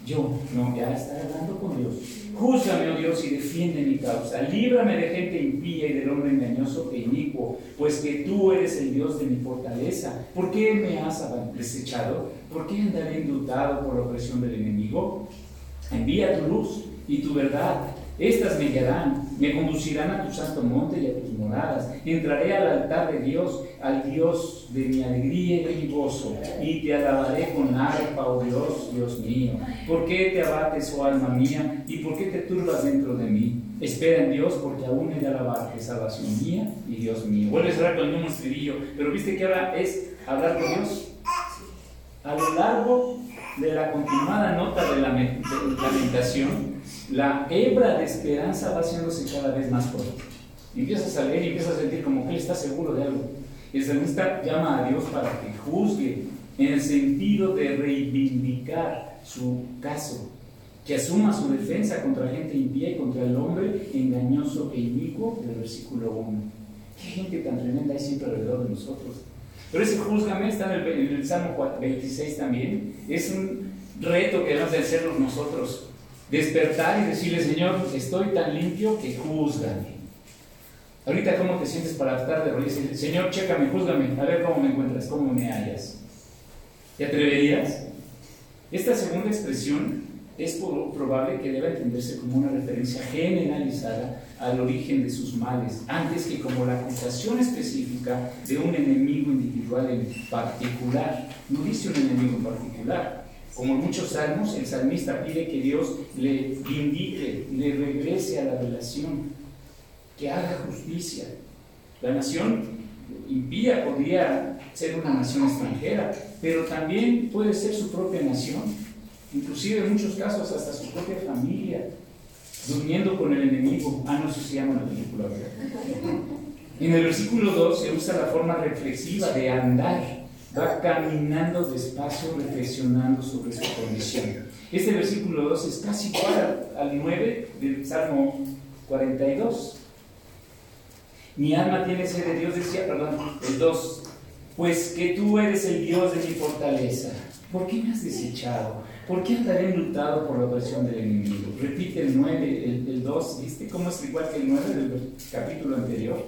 yo, no, ya está hablando con Dios. Júzgame, oh Dios, y defiende mi causa. Líbrame de gente impía y del hombre engañoso e inicuo, pues que tú eres el Dios de mi fortaleza. ¿Por qué me has desechado? ¿Por qué andaré indultado por la opresión del enemigo? Envía tu luz y tu verdad estas me guiarán, me conducirán a tu santo monte y a tus moradas. Entraré al altar de Dios, al Dios de mi alegría y mi gozo, y te alabaré con arpa, oh Dios, Dios mío. ¿Por qué te abates, oh alma mía, y por qué te turbas dentro de mí? Espera en Dios, porque aún he de alabarte, salvación mía y Dios mío. Vuelve a cerrar con el mismo estribillo, pero viste que ahora es hablar con Dios. A lo largo de la continuada nota de la lamentación, la hebra de esperanza va haciéndose cada vez más fuerte. Empiezas a leer y empiezas a sentir como que él está seguro de algo. El salmista llama a Dios para que juzgue en el sentido de reivindicar su caso, que asuma su defensa contra gente impía y contra el hombre engañoso e inicuo del versículo 1. Qué gente tan tremenda hay siempre alrededor de nosotros. Pero ese juzgame está en el, en el Salmo 26 también. Es un reto que debemos de hacernos nosotros despertar y decirle, Señor, estoy tan limpio que juzgame. Ahorita, ¿cómo te sientes para tratar de rodillas? Señor, chécame, juzgame, a ver cómo me encuentras, cómo me hallas. ¿Te atreverías? Esta segunda expresión es probable que deba entenderse como una referencia generalizada al origen de sus males, antes que como la acusación específica de un enemigo individual en particular. No dice un enemigo en particular. Como en muchos salmos, el salmista pide que Dios le indique, le regrese a la relación, que haga justicia. La nación impía podría ser una nación extranjera, pero también puede ser su propia nación, inclusive en muchos casos hasta su propia familia, durmiendo con el enemigo. Ah, no, eso se llama la película, ¿verdad? En el versículo 2 se usa la forma reflexiva de andar, va caminando despacio, reflexionando sobre su condición. Este versículo 2 es casi igual al 9 del Salmo 42. Mi alma tiene sed de Dios, decía, perdón, el 2, pues que tú eres el Dios de mi fortaleza. ¿Por qué me has desechado? ¿Por qué andaré enlutado por la opresión del enemigo? Repite el 9, el, 2, ¿viste cómo es igual que el 9 del capítulo anterior?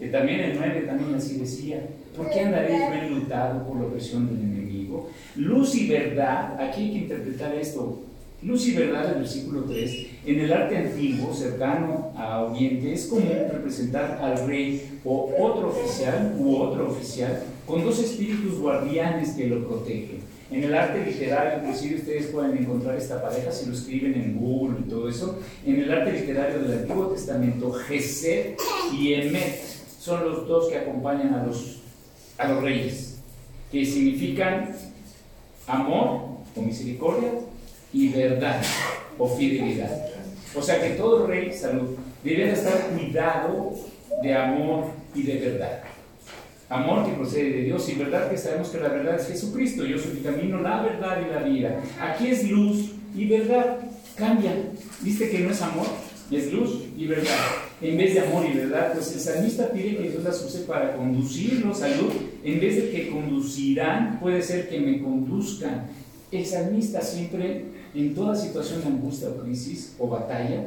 Que también el 9 también así decía, ¿por qué andaré yo enlutado por la opresión del enemigo? Luz y verdad, aquí hay que interpretar esto, luz y verdad, el versículo 3, en el arte antiguo, cercano a Oriente, es común representar al rey o otro oficial u otro oficial con dos espíritus guardianes que lo protegen. En el arte literario, inclusive ustedes pueden encontrar esta pareja si lo escriben en Google y todo eso. En el arte literario del Antiguo Testamento, Gesed y Emet son los dos que acompañan a los, a los reyes, que significan amor o misericordia y verdad o fidelidad. O sea que todo rey, salud, debe estar cuidado de amor y de verdad amor que procede de Dios y verdad que sabemos que la verdad es Jesucristo. Yo soy el camino, la verdad y la vida. Aquí es luz y verdad. Cambia. ¿Viste que no es amor? Es luz y verdad. En vez de amor y verdad, pues el salmista pide que Dios las use para conducirlos a luz. En vez de que conducirán, puede ser que me conduzcan. El salmista siempre, en toda situación de angustia o crisis o batalla,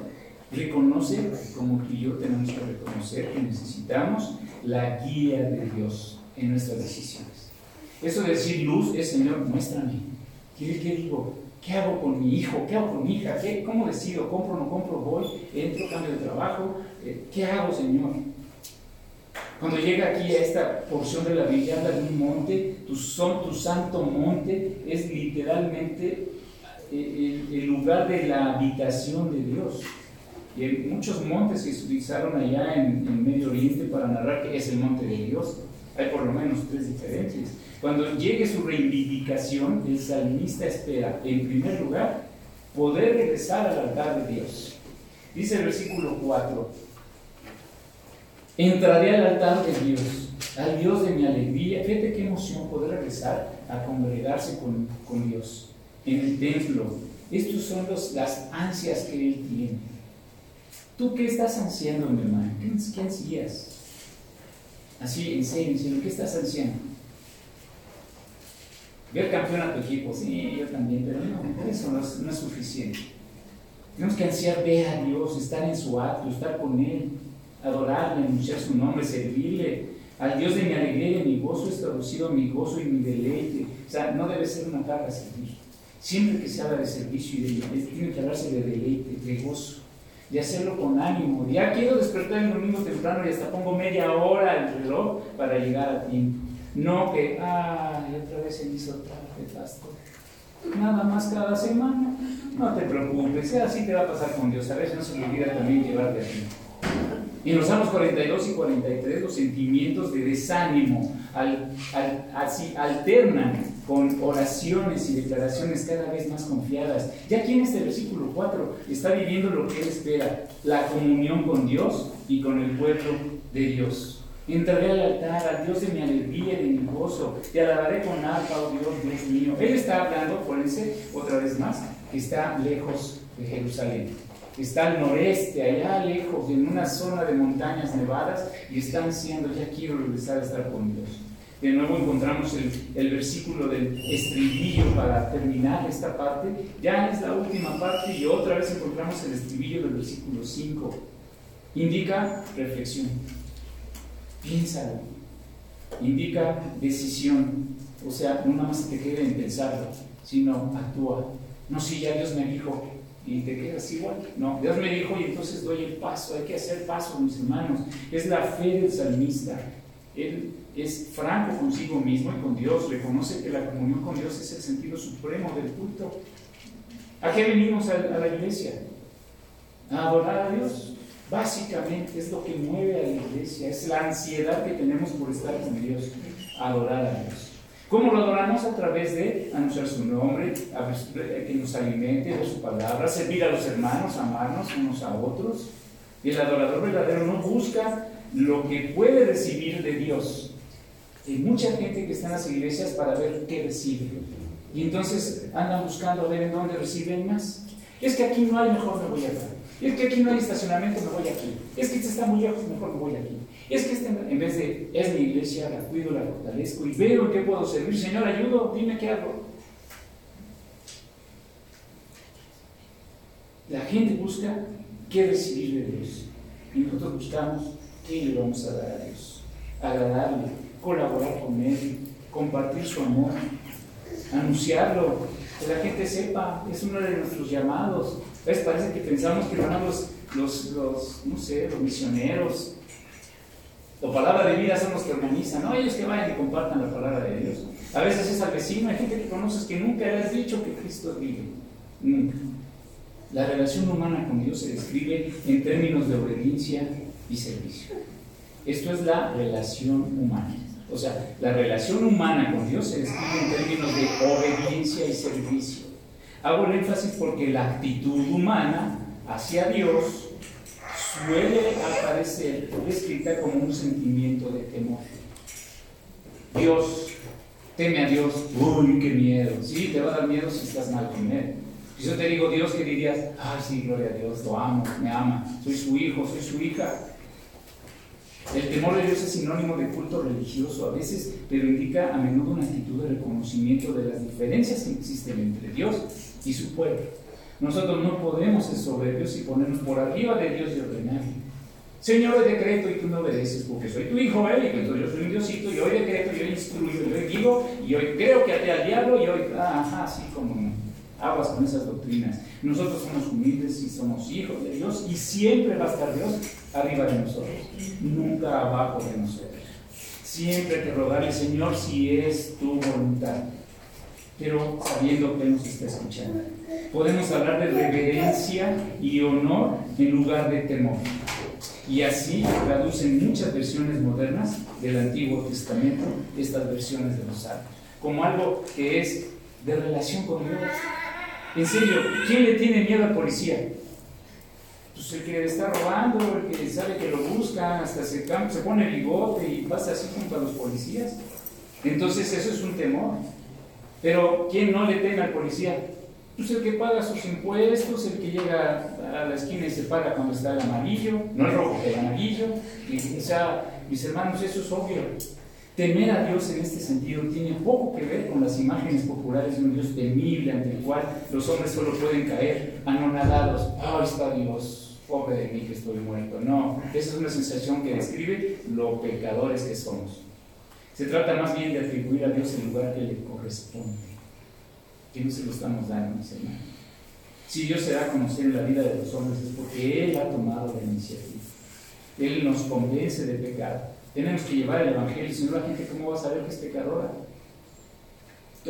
reconoce, como que yo tenemos que reconocer que necesitamos la guía de Dios en nuestras decisiones. Eso de decir luz es, Señor, muéstrame. ¿Qué, qué digo? ¿Qué hago con mi hijo? ¿Qué hago con mi hija? ¿Qué, ¿Cómo decido? ¿Compro no compro? ¿Voy? ¿Entro? ¿Cambio de trabajo? Eh, ¿Qué hago, Señor? Cuando llega aquí a esta porción de la Biblia, habla de un monte, tu, son, tu santo monte es literalmente eh, el lugar de la habitación de Dios. Y muchos montes que se utilizaron allá en, Medio Oriente para narrar que es el monte de Dios. Hay por lo menos tres diferentes. Cuando llegue su reivindicación, el salmista espera, en primer lugar, poder regresar al altar de Dios. Dice el versículo 4, entraré al altar de Dios, al Dios de mi alegría. Fíjate qué emoción poder regresar a congregarse con, con Dios en el templo. Estos son los, las ansias que Él tiene. ¿Tú qué estás ansiando, mi hermano? ¿Qué, ansías? Así, en serio, ¿qué estás ansiando? Ver campeón a tu equipo, sí, yo también, pero no, eso no es, suficiente. Tenemos que ansiar ver a Dios, estar en su acto, estar con Él, adorarle, anunciar su nombre, servirle. Al Dios de mi alegría y de mi gozo es traducido mi gozo y mi deleite. O sea, no debe ser una carga servir. Siempre que se habla de servicio y de deleite, tiene que hablarse de deleite, de gozo de hacerlo con ánimo. Ya quiero despertar el domingo temprano y hasta pongo media hora el reloj para llegar a tiempo. No que, ay, otra vez se hizo tarde, pastor. Nada más cada semana. No te preocupes, así te va a pasar con Dios. A veces no se me olvida también llevarte a ti. Y en los Salmos 42 y 43 los sentimientos de desánimo al, así alternan con oraciones y declaraciones cada vez más confiadas. Ya aquí en este versículo 4 está viviendo lo que él espera, la comunión con Dios y con el pueblo de Dios. Entraré al altar, al Dios de mi alegría y de mi gozo, te alabaré con arpa, oh Dios, Dios mío. Él está hablando, acuérdense, otra vez más, que está lejos de Jerusalén. Está al noreste, allá lejos, en una zona de montañas nevadas, y está ansiando, ya quiero regresar a estar con Dios. De nuevo encontramos el, versículo del estribillo para terminar esta parte. Ya es la última parte y otra vez encontramos el estribillo del versículo 5. Indica reflexión. Piénsalo. Indica decisión. O sea, no nada más te quede en pensarlo, sino actúa. No, si ya Dios me dijo y te quedas igual. No, Dios me dijo y entonces doy el paso. Hay que hacer paso, mis hermanos. Es la fe del salmista. Él es franco consigo mismo y con Dios. Reconoce que la comunión con Dios es el sentido supremo del culto. ¿A qué venimos a, la iglesia? A adorar a Dios. Básicamente es lo que mueve a la iglesia, es la ansiedad que tenemos por estar con Dios, adorar a Dios. ¿Cómo lo adoramos? A través de anunciar su nombre, que nos alimente de su palabra, servir a los hermanos, amarnos unos a otros. El adorador verdadero no busca lo que puede recibir de Dios. Hay mucha gente que está en las iglesias para ver qué recibe. Y entonces andan buscando a ver en dónde reciben más. Es que aquí no hay, mejor me voy a dar. Es que aquí no hay estacionamiento, me voy aquí. Es que este está muy lejos, mejor me voy aquí. Es que este, en vez de, es mi iglesia, la cuido, la fortalezco y veo en qué puedo servir. Señor, ayudo, dime qué hago. La gente busca qué recibir de Dios. Y nosotros buscamos qué le vamos a dar a Dios. Agradarle, colaborar con Él, compartir su amor, anunciarlo, que la gente sepa, es uno de nuestros llamados. ¿Ves? Parece que pensamos que van los, los, los, no sé, los misioneros. La palabra de vida son los que organizan, ¿no? Ellos que vayan y compartan la palabra de Dios. A veces es al vecino, hay gente que conoces que nunca le has dicho que Cristo vive. Nunca. La relación humana con Dios se describe en términos de obediencia y servicio. Esto es la relación humana. O sea, la relación humana con Dios se describe en términos de obediencia y servicio. Hago el énfasis porque la actitud humana hacia Dios suele aparecer descrita como un sentimiento de temor. Dios, teme a Dios, uy, qué miedo. Sí, te va a dar miedo si estás mal con Él. Si yo te digo Dios, ¿qué dirías? Ay, sí, gloria a Dios, lo amo, me ama, soy su hijo, soy su hija. El temor de Dios es sinónimo de culto religioso a veces, pero indica a menudo una actitud de reconocimiento de las diferencias que existen entre Dios y su pueblo. Nosotros no podemos ser soberbios y ponernos por arriba de Dios y ordenarle. Señor, hoy decreto y tú no obedeces porque soy tu hijo, ¿eh? y entonces yo soy un diosito y hoy decreto y hoy instruyo y hoy digo y hoy creo que até al diablo y hoy, ah, ajá, así como aguas con esas doctrinas. Nosotros somos humildes y somos hijos de Dios y siempre va a estar Dios arriba de nosotros, nunca abajo de nosotros. Siempre que rogarle, Señor, si es tu voluntad, pero sabiendo que nos está escuchando. Podemos hablar de reverencia y honor en lugar de temor. Y así traducen muchas versiones modernas del Antiguo Testamento estas versiones de los Salmos, como algo que es de relación con Dios. En serio, ¿quién le tiene miedo al policía? Pues el que está robando, el que sabe que lo busca, hasta se, se pone bigote y pasa así junto a los policías. Entonces eso es un temor. Pero ¿quién no le teme al policía? Pues el que paga sus impuestos, el que llega a la esquina y se paga cuando está el amarillo, no el rojo, el amarillo. Y, o mis hermanos, eso es obvio. Temer a Dios en este sentido tiene poco que ver con las imágenes populares de un Dios temible ante el cual los hombres solo pueden caer anonadados. ¡Ay, está Dios! Pobre de mí que estoy muerto. No, esa es una sensación que describe lo pecadores que somos. Se trata más bien de atribuir a Dios el lugar que le corresponde, que no se lo estamos dando, hermanos. Si Dios se da a conocer en la vida de los hombres es porque Él ha tomado la iniciativa. Él nos convence de pecado tenemos que llevar el Evangelio, si no la gente cómo va a saber que es pecadora.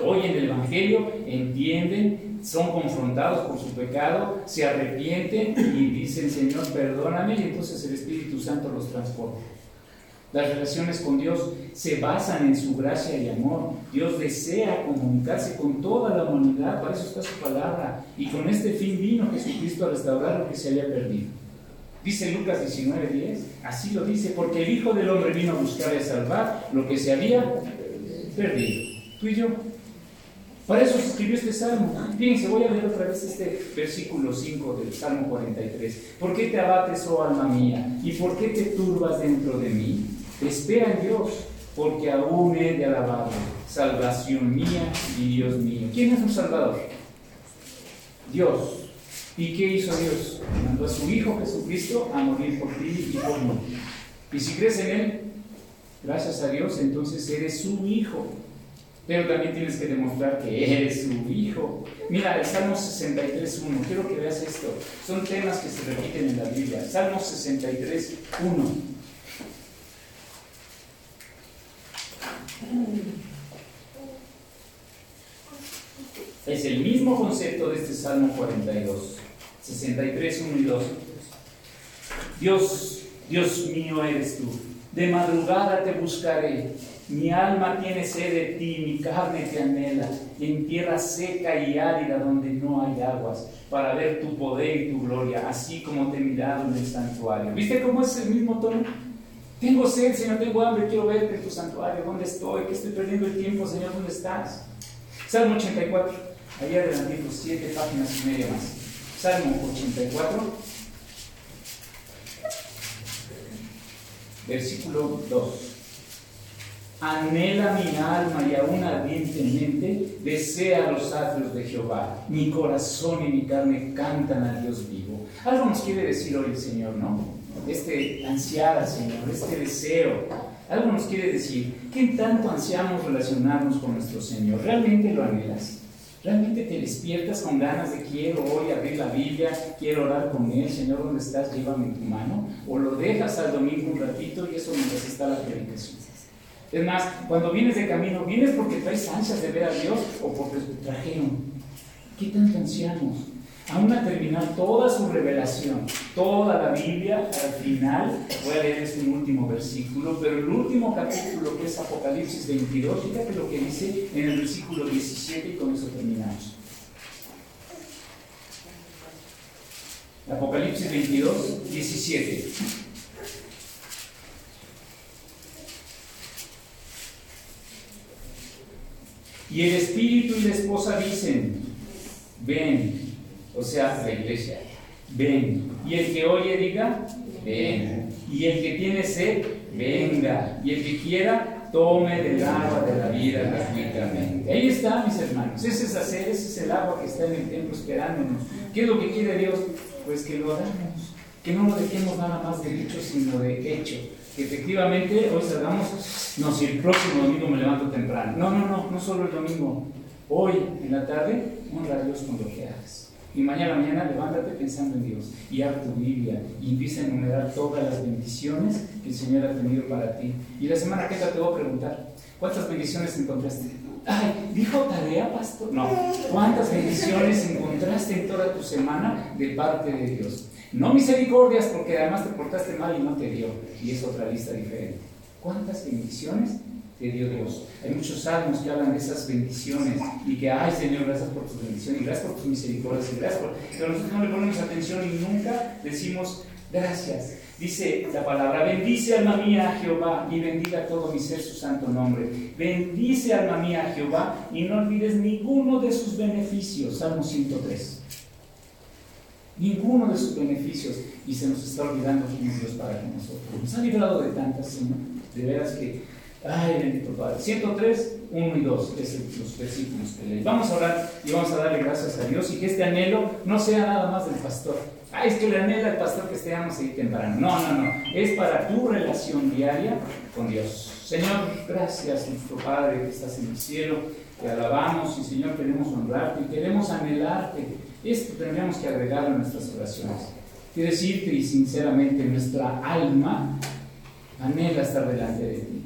Oyen el Evangelio, entienden, son confrontados por su pecado, se arrepienten y dicen, Señor, perdóname, y entonces el Espíritu Santo los transforma. Las relaciones con Dios se basan en su gracia y amor. Dios desea comunicarse con toda la humanidad, para eso está su palabra. Y con este fin vino Jesucristo a restaurar lo que se había perdido. Dice Lucas 19:10, así lo dice, porque el Hijo del Hombre vino a buscar y a salvar lo que se había perdido. Tú y yo. Para eso se escribió este salmo. Fíjense, voy a leer otra vez este versículo 5 del Salmo 43. ¿Por qué te abates, oh alma mía? ¿Y por qué te turbas dentro de mí? Espera en Dios, porque aún he de alabarlo. Salvación mía y Dios mío. ¿Quién es un salvador? Dios. ¿Y qué hizo Dios? Mandó a su Hijo Jesucristo a morir por ti y por mí. Y si crees en Él, gracias a Dios, entonces eres su Hijo. pero también tienes que demostrar que eres su hijo. Mira, el Salmo 63.1, quiero que veas esto. Son temas que se repiten en la Biblia. Salmo 63.1. Es el mismo concepto de este Salmo 42, 63, 1 y 2. Dios, Dios mío eres tú. De madrugada te buscaré mi alma tiene sed de ti, mi carne te anhela, en tierra seca y árida donde no hay aguas, para ver tu poder y tu gloria, así como te he mirado en el santuario. ¿Viste cómo es el mismo tono? Tengo sed, Señor, tengo hambre, quiero verte en tu santuario. ¿Dónde estoy? ¿Qué estoy perdiendo el tiempo, Señor? ¿Dónde estás? Salmo 84, ahí adelante, siete páginas y media más. Salmo 84, versículo 2. Anhela mi alma y aún ardientemente desea los atrios de Jehová. Mi corazón y mi carne cantan a Dios vivo. Algo nos quiere decir hoy el Señor, ¿no? Este ansiar al Señor, este deseo. Algo nos quiere decir. ¿Qué tanto ansiamos relacionarnos con nuestro Señor? ¿Realmente lo anhelas? ¿Realmente te despiertas con ganas de quiero hoy abrir la Biblia, quiero orar con Él, Señor, ¿dónde estás? Llévame tu mano. ¿O lo dejas al domingo un ratito y eso mientras está la predicación? Es más, cuando vienes de camino, ¿vienes porque traes ansias de ver a Dios o porque te trajeron? ¿Qué tanto ansiamos? Aún a terminar toda su revelación, toda la Biblia, al final, voy a leer este último versículo, pero el último capítulo que es Apocalipsis 22, fíjate lo que dice en el versículo 17 y con eso terminamos. Apocalipsis 22, 17. Y el espíritu y la esposa dicen, ven, o sea, la iglesia, ven. Y el que oye diga, ven. Y el que tiene sed, venga. Y el que quiera, tome del agua de la vida gratuitamente. Ahí está, mis hermanos. Ese es hacer, ese es el agua que está en el templo esperándonos. ¿Qué es lo que quiere Dios? Pues que lo hagamos. Que no lo dejemos nada más de dicho, sino de hecho que efectivamente hoy salgamos, no, si el próximo domingo me levanto temprano. No, no, no, no solo el domingo. Hoy en la tarde, honra a Dios con lo que hagas. Y mañana, mañana, levántate pensando en Dios y abre tu Biblia y empieza a enumerar todas las bendiciones que el Señor ha tenido para ti. Y la semana que te voy a preguntar, ¿cuántas bendiciones encontraste? Ay, dijo tarea, pastor. No, ¿cuántas bendiciones encontraste en toda tu semana de parte de Dios? No misericordias porque además te portaste mal y no te dio. Y es otra lista diferente. ¿Cuántas bendiciones te dio Dios? Hay muchos salmos que hablan de esas bendiciones y que, ay Señor, gracias por tus bendiciones y gracias por tus misericordias y gracias por... Pero nosotros no le ponemos atención y nunca decimos gracias. Dice la palabra, bendice alma mía a Jehová y bendiga todo mi ser su santo nombre. Bendice alma mía a Jehová y no olvides ninguno de sus beneficios. Salmo 103 ninguno de sus beneficios y se nos está olvidando quién Dios para nosotros. Nos ha librado de tantas, Señor, de veras que, ay, bendito Padre. 103, 1 y 2 es los versículos que leí. Vamos a orar y vamos a darle gracias a Dios y que este anhelo no sea nada más del pastor. Ay, es que le anhela al pastor que estemos ahí temprano. No, no, no. Es para tu relación diaria con Dios. Señor, gracias, nuestro Padre que estás en el cielo. Te alabamos y, Señor, queremos honrarte y queremos anhelarte esto tendríamos que agregar a nuestras oraciones. Quiero decirte y sinceramente, nuestra alma anhela estar delante de ti.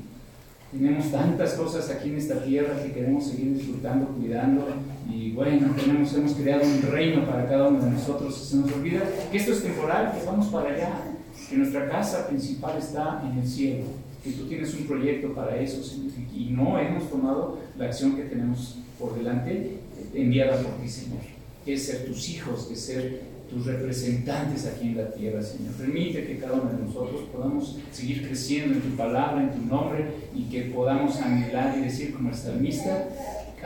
Tenemos tantas cosas aquí en esta tierra que queremos seguir disfrutando, cuidando. Y bueno, tenemos, hemos creado un reino para cada uno de nosotros. Se nos olvida que esto es temporal, que vamos para allá, que nuestra casa principal está en el cielo, que tú tienes un proyecto para eso. Y no hemos tomado la acción que tenemos por delante enviada por ti, Señor que es ser tus hijos, que es ser tus representantes aquí en la tierra, Señor. Permite que cada uno de nosotros podamos seguir creciendo en tu palabra, en tu nombre, y que podamos anhelar y decir como el salmista,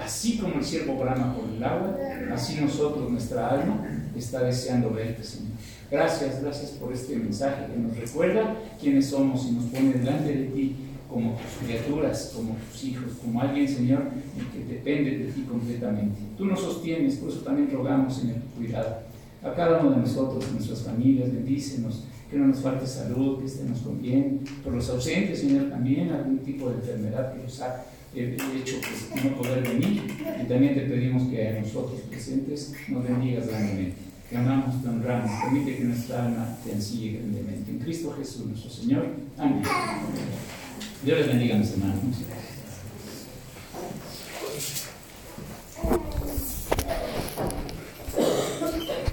así como el siervo brama por el agua, así nosotros, nuestra alma, está deseando verte, Señor. Gracias, gracias por este mensaje que nos recuerda quiénes somos y nos pone delante de ti como tus criaturas, como tus hijos, como alguien, Señor, que depende de ti completamente. Tú nos sostienes, por eso también rogamos, Señor, tu cuidado a cada uno de nosotros, a nuestras familias, bendícenos, que no nos falte salud, que estemos con bien, por los ausentes, Señor, también algún tipo de enfermedad que nos ha eh, hecho pues, no poder venir, y también te pedimos que a nosotros presentes nos bendigas grandemente. Te amamos, te honramos, permite que nuestra alma te ansille grandemente. En Cristo Jesús, nuestro Señor. Amén. Dios les bendiga, mis hermanos.